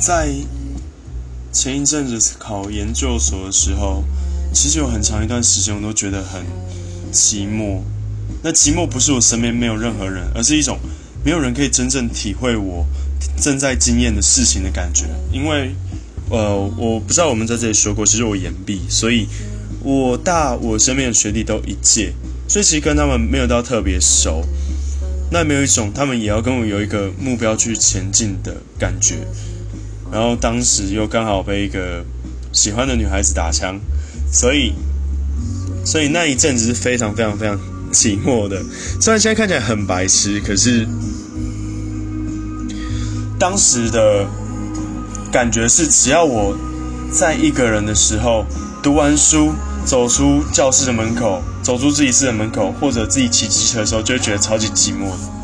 在前一阵子考研究所的时候，其实有很长一段时间我都觉得很寂寞。那寂寞不是我身边没有任何人，而是一种没有人可以真正体会我正在经验的事情的感觉。因为，呃，我不知道我们在这里说过，其实我研毕，所以我大我身边的学弟都一届，所以其实跟他们没有到特别熟。那没有一种他们也要跟我有一个目标去前进的感觉。然后当时又刚好被一个喜欢的女孩子打枪，所以，所以那一阵子是非常非常非常。寂寞的，虽然现在看起来很白痴，可是当时的感觉是，只要我在一个人的时候，读完书，走出教室的门口，走出自习室的门口，或者自己骑机车的时候，就会觉得超级寂寞的。